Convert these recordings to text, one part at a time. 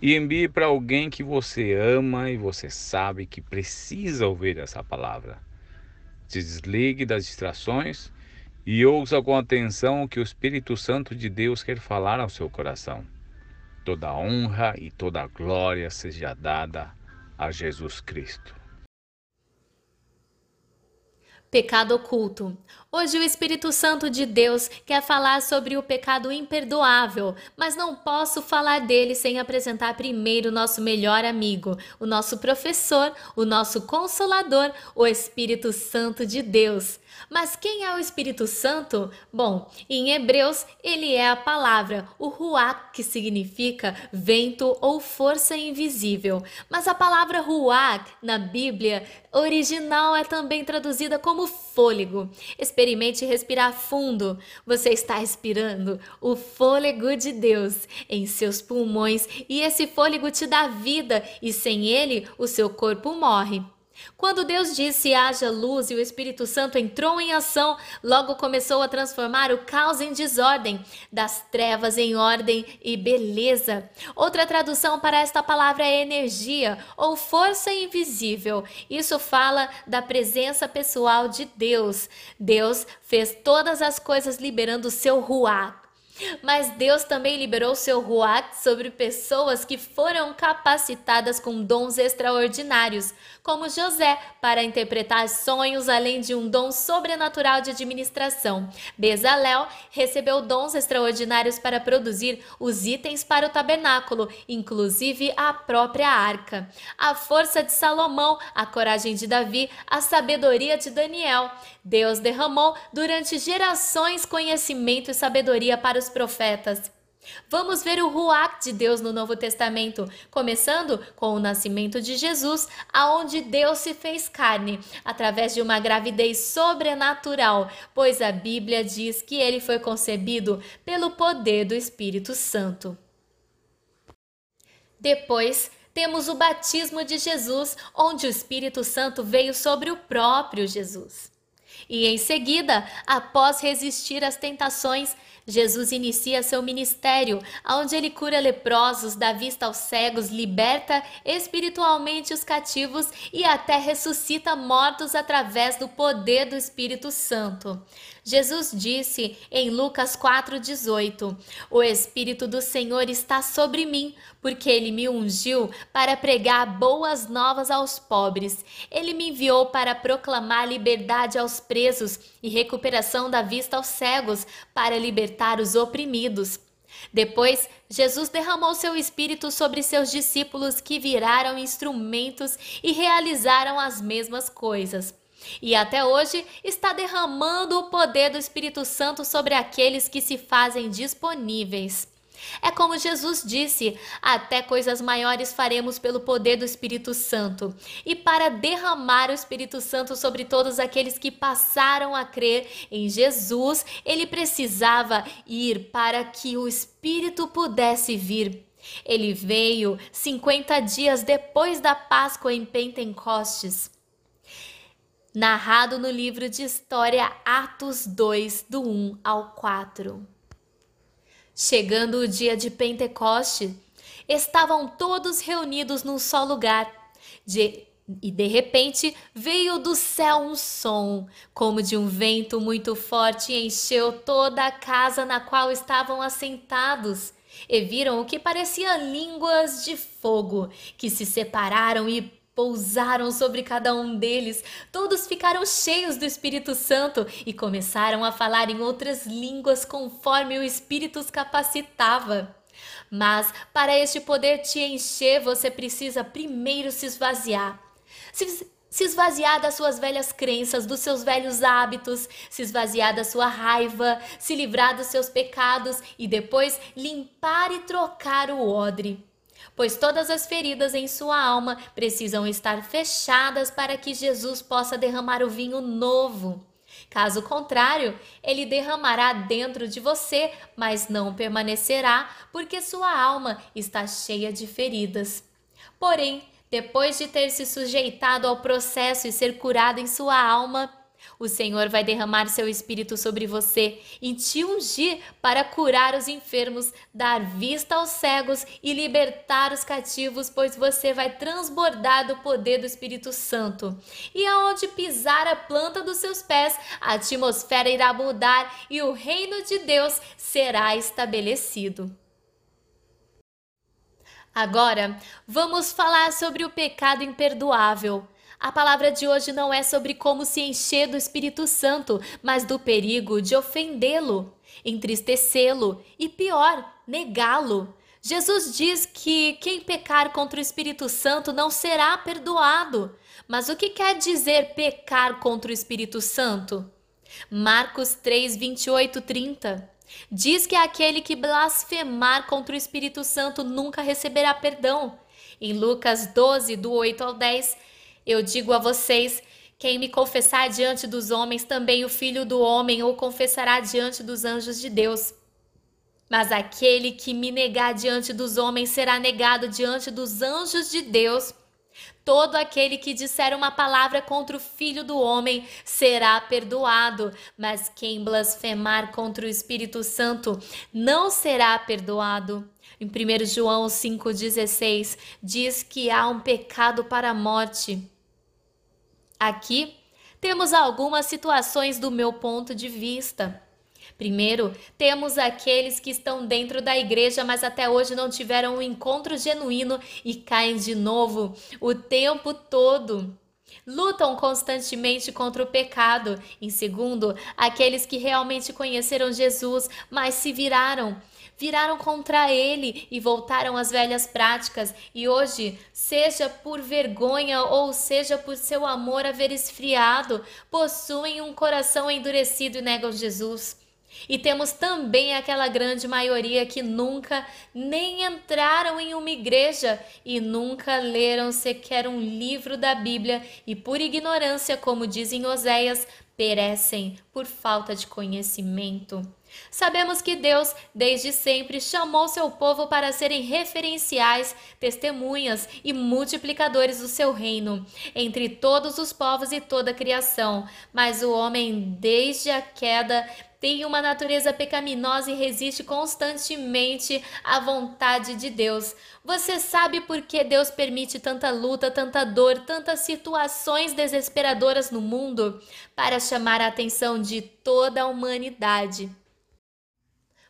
e envie para alguém que você ama e você sabe que precisa ouvir essa palavra. Se desligue das distrações e ouça com atenção o que o Espírito Santo de Deus quer falar ao seu coração. Toda honra e toda glória seja dada a Jesus Cristo. Pecado oculto. Hoje o Espírito Santo de Deus quer falar sobre o pecado imperdoável, mas não posso falar dele sem apresentar primeiro o nosso melhor amigo, o nosso professor, o nosso consolador, o Espírito Santo de Deus. Mas quem é o Espírito Santo? Bom, em Hebreus ele é a palavra, o ruach, que significa vento ou força invisível. Mas a palavra ruach na Bíblia original é também traduzida como fôlego. Experimente respirar fundo. Você está respirando o fôlego de Deus em seus pulmões e esse fôlego te dá vida e sem ele o seu corpo morre. Quando Deus disse haja luz e o Espírito Santo entrou em ação, logo começou a transformar o caos em desordem, das trevas em ordem e beleza. Outra tradução para esta palavra é energia ou força invisível. Isso fala da presença pessoal de Deus. Deus fez todas as coisas liberando o seu ruá, mas Deus também liberou seu Ruach sobre pessoas que foram capacitadas com dons extraordinários, como José, para interpretar sonhos, além de um dom sobrenatural de administração. Bezalel recebeu dons extraordinários para produzir os itens para o tabernáculo, inclusive a própria arca. A força de Salomão, a coragem de Davi, a sabedoria de Daniel. Deus derramou durante gerações conhecimento e sabedoria para os profetas. Vamos ver o Ruach de Deus no Novo Testamento, começando com o nascimento de Jesus, aonde Deus se fez carne, através de uma gravidez sobrenatural, pois a Bíblia diz que ele foi concebido pelo poder do Espírito Santo. Depois, temos o batismo de Jesus, onde o Espírito Santo veio sobre o próprio Jesus. E em seguida, após resistir às tentações, Jesus inicia seu ministério, onde ele cura leprosos, dá vista aos cegos, liberta espiritualmente os cativos e até ressuscita mortos através do poder do Espírito Santo. Jesus disse em Lucas 4,18: O Espírito do Senhor está sobre mim, porque ele me ungiu para pregar boas novas aos pobres. Ele me enviou para proclamar liberdade aos presos e recuperação da vista aos cegos, para libertar os oprimidos. Depois, Jesus derramou seu espírito sobre seus discípulos que viraram instrumentos e realizaram as mesmas coisas. E até hoje está derramando o poder do Espírito Santo sobre aqueles que se fazem disponíveis. É como Jesus disse: até coisas maiores faremos pelo poder do Espírito Santo. E para derramar o Espírito Santo sobre todos aqueles que passaram a crer em Jesus, ele precisava ir para que o Espírito pudesse vir. Ele veio 50 dias depois da Páscoa em Pentecostes narrado no livro de história Atos 2, do 1 ao 4. Chegando o dia de Pentecoste, estavam todos reunidos num só lugar. De, e de repente veio do céu um som, como de um vento muito forte, e encheu toda a casa na qual estavam assentados. E viram o que parecia línguas de fogo, que se separaram e pousaram sobre cada um deles. Todos ficaram cheios do Espírito Santo e começaram a falar em outras línguas conforme o Espírito os capacitava. Mas para este poder te encher, você precisa primeiro se esvaziar. Se, se esvaziar das suas velhas crenças, dos seus velhos hábitos, se esvaziar da sua raiva, se livrar dos seus pecados e depois limpar e trocar o odre. Pois todas as feridas em sua alma precisam estar fechadas para que Jesus possa derramar o vinho novo. Caso contrário, ele derramará dentro de você, mas não permanecerá, porque sua alma está cheia de feridas. Porém, depois de ter se sujeitado ao processo e ser curado em sua alma, o Senhor vai derramar seu espírito sobre você e te ungir para curar os enfermos, dar vista aos cegos e libertar os cativos, pois você vai transbordar do poder do Espírito Santo. E aonde pisar a planta dos seus pés, a atmosfera irá mudar e o reino de Deus será estabelecido. Agora, vamos falar sobre o pecado imperdoável. A palavra de hoje não é sobre como se encher do Espírito Santo, mas do perigo de ofendê-lo, entristecê-lo e, pior, negá-lo. Jesus diz que quem pecar contra o Espírito Santo não será perdoado. Mas o que quer dizer pecar contra o Espírito Santo? Marcos 3, 28, 30. Diz que aquele que blasfemar contra o Espírito Santo nunca receberá perdão. Em Lucas 12, do 8 ao 10, eu digo a vocês: quem me confessar diante dos homens, também o filho do homem o confessará diante dos anjos de Deus. Mas aquele que me negar diante dos homens será negado diante dos anjos de Deus. Todo aquele que disser uma palavra contra o Filho do Homem será perdoado, mas quem blasfemar contra o Espírito Santo não será perdoado. Em 1 João 5,16 diz que há um pecado para a morte. Aqui temos algumas situações do meu ponto de vista. Primeiro, temos aqueles que estão dentro da igreja, mas até hoje não tiveram um encontro genuíno e caem de novo o tempo todo. Lutam constantemente contra o pecado. Em segundo, aqueles que realmente conheceram Jesus, mas se viraram viraram contra ele e voltaram às velhas práticas, e hoje, seja por vergonha ou seja por seu amor haver esfriado, possuem um coração endurecido e negam Jesus. E temos também aquela grande maioria que nunca nem entraram em uma igreja e nunca leram sequer um livro da Bíblia e, por ignorância, como dizem Oséias, perecem por falta de conhecimento. Sabemos que Deus, desde sempre, chamou seu povo para serem referenciais, testemunhas e multiplicadores do seu reino entre todos os povos e toda a criação. Mas o homem, desde a queda, tem uma natureza pecaminosa e resiste constantemente à vontade de Deus. Você sabe por que Deus permite tanta luta, tanta dor, tantas situações desesperadoras no mundo? Para chamar a atenção de toda a humanidade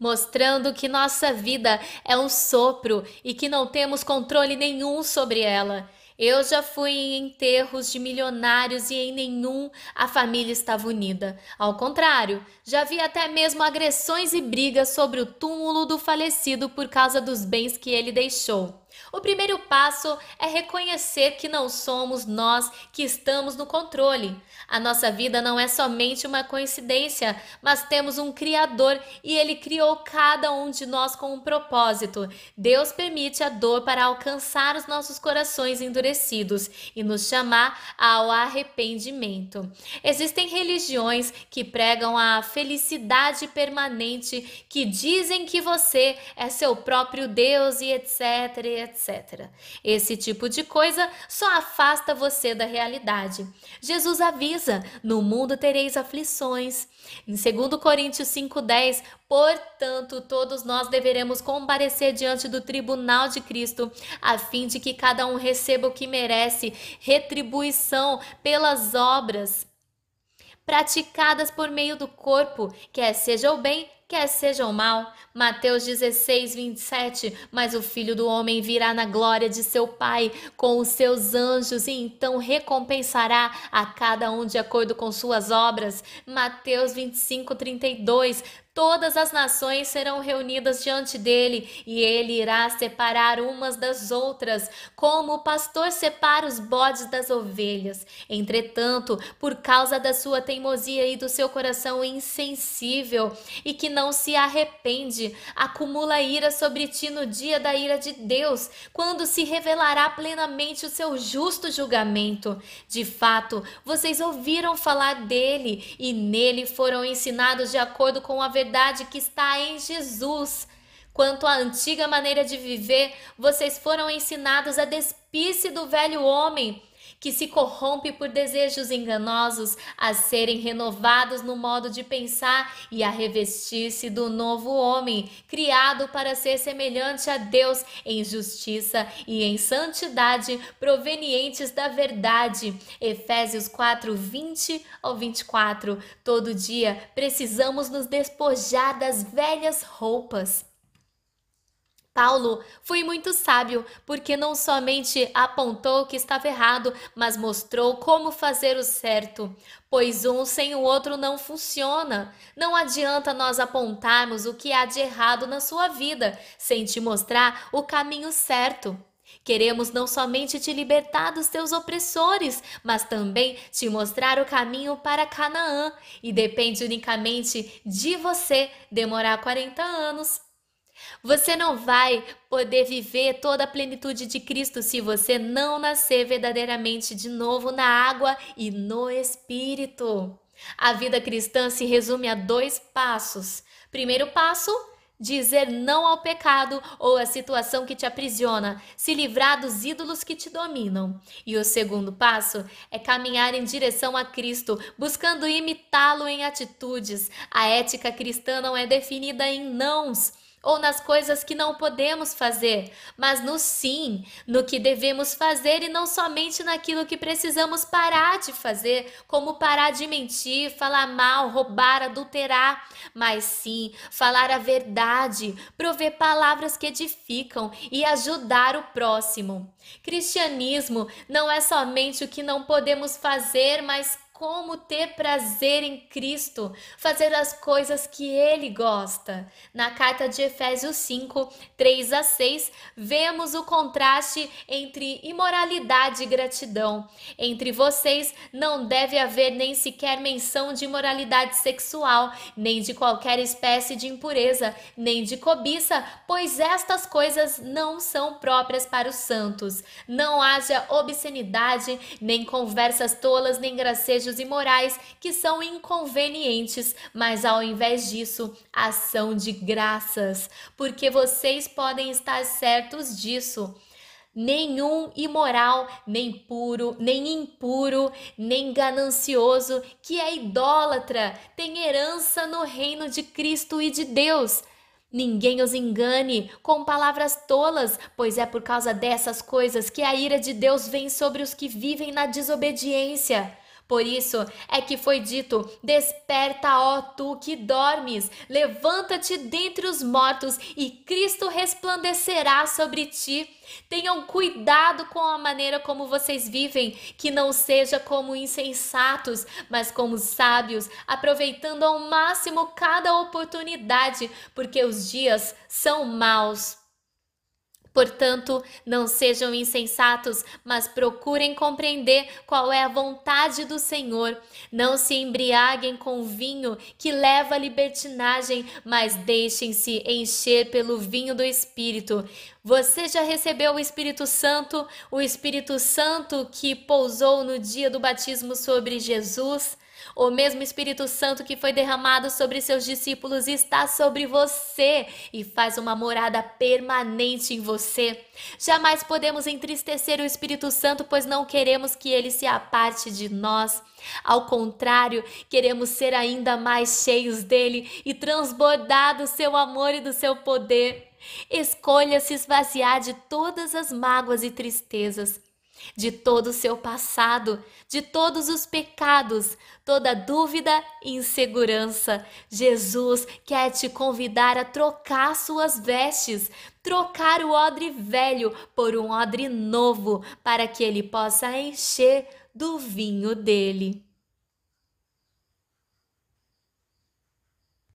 mostrando que nossa vida é um sopro e que não temos controle nenhum sobre ela. Eu já fui em enterros de milionários e em nenhum a família estava unida. Ao contrário, já vi até mesmo agressões e brigas sobre o túmulo do falecido por causa dos bens que ele deixou. O primeiro passo é reconhecer que não somos nós que estamos no controle. A nossa vida não é somente uma coincidência, mas temos um Criador e Ele criou cada um de nós com um propósito. Deus permite a dor para alcançar os nossos corações endurecidos e nos chamar ao arrependimento. Existem religiões que pregam a felicidade permanente, que dizem que você é seu próprio Deus e etc, etc. Esse tipo de coisa só afasta você da realidade. Jesus avisa no mundo tereis aflições. Em 2 Coríntios 5,10, portanto, todos nós deveremos comparecer diante do tribunal de Cristo, a fim de que cada um receba o que merece, retribuição pelas obras praticadas por meio do corpo, quer seja o bem, quer seja o mal. Mateus 16, 27. Mas o filho do homem virá na glória de seu Pai com os seus anjos e então recompensará a cada um de acordo com suas obras. Mateus 25, 32. Todas as nações serão reunidas diante dele, e ele irá separar umas das outras, como o pastor separa os bodes das ovelhas. Entretanto, por causa da sua teimosia e do seu coração insensível, e que não se arrepende, acumula ira sobre ti no dia da ira de Deus, quando se revelará plenamente o seu justo julgamento. De fato, vocês ouviram falar dele, e nele foram ensinados de acordo com a verdade verdade que está em Jesus. Quanto à antiga maneira de viver, vocês foram ensinados a despir-se do velho homem, que se corrompe por desejos enganosos, a serem renovados no modo de pensar e a revestir-se do novo homem, criado para ser semelhante a Deus em justiça e em santidade provenientes da verdade. Efésios 4, 20 ao 24. Todo dia precisamos nos despojar das velhas roupas Paulo foi muito sábio, porque não somente apontou o que estava errado, mas mostrou como fazer o certo. Pois um sem o outro não funciona. Não adianta nós apontarmos o que há de errado na sua vida, sem te mostrar o caminho certo. Queremos não somente te libertar dos teus opressores, mas também te mostrar o caminho para Canaã. E depende unicamente de você demorar 40 anos você não vai poder viver toda a plenitude de Cristo se você não nascer verdadeiramente de novo na água e no Espírito. A vida cristã se resume a dois passos. Primeiro passo, dizer não ao pecado ou à situação que te aprisiona, se livrar dos ídolos que te dominam. E o segundo passo é caminhar em direção a Cristo, buscando imitá-lo em atitudes. A ética cristã não é definida em nãos ou nas coisas que não podemos fazer, mas no sim, no que devemos fazer e não somente naquilo que precisamos parar de fazer, como parar de mentir, falar mal, roubar, adulterar, mas sim falar a verdade, prover palavras que edificam e ajudar o próximo. Cristianismo não é somente o que não podemos fazer, mas como ter prazer em Cristo, fazer as coisas que ele gosta. Na carta de Efésios 5, 3 a 6, vemos o contraste entre imoralidade e gratidão. Entre vocês não deve haver nem sequer menção de imoralidade sexual, nem de qualquer espécie de impureza, nem de cobiça, pois estas coisas não são próprias para os santos. Não haja obscenidade, nem conversas tolas, nem gracejos desejos imorais que são inconvenientes, mas ao invés disso, ação de graças, porque vocês podem estar certos disso nenhum imoral, nem puro, nem impuro, nem ganancioso, que é idólatra, tem herança no reino de Cristo e de Deus. Ninguém os engane com palavras tolas, pois é por causa dessas coisas que a ira de Deus vem sobre os que vivem na desobediência. Por isso é que foi dito: Desperta, ó tu que dormes, levanta-te dentre os mortos e Cristo resplandecerá sobre ti. Tenham cuidado com a maneira como vocês vivem, que não seja como insensatos, mas como sábios, aproveitando ao máximo cada oportunidade, porque os dias são maus. Portanto, não sejam insensatos, mas procurem compreender qual é a vontade do Senhor. Não se embriaguem com vinho que leva à libertinagem, mas deixem-se encher pelo vinho do Espírito. Você já recebeu o Espírito Santo, o Espírito Santo que pousou no dia do batismo sobre Jesus? O mesmo Espírito Santo que foi derramado sobre seus discípulos está sobre você e faz uma morada permanente em você. Jamais podemos entristecer o Espírito Santo, pois não queremos que ele se aparte de nós. Ao contrário, queremos ser ainda mais cheios dele e transbordar do seu amor e do seu poder. Escolha se esvaziar de todas as mágoas e tristezas de todo o seu passado, de todos os pecados, toda dúvida e insegurança. Jesus quer te convidar a trocar suas vestes, trocar o odre velho por um odre novo, para que ele possa encher do vinho dele.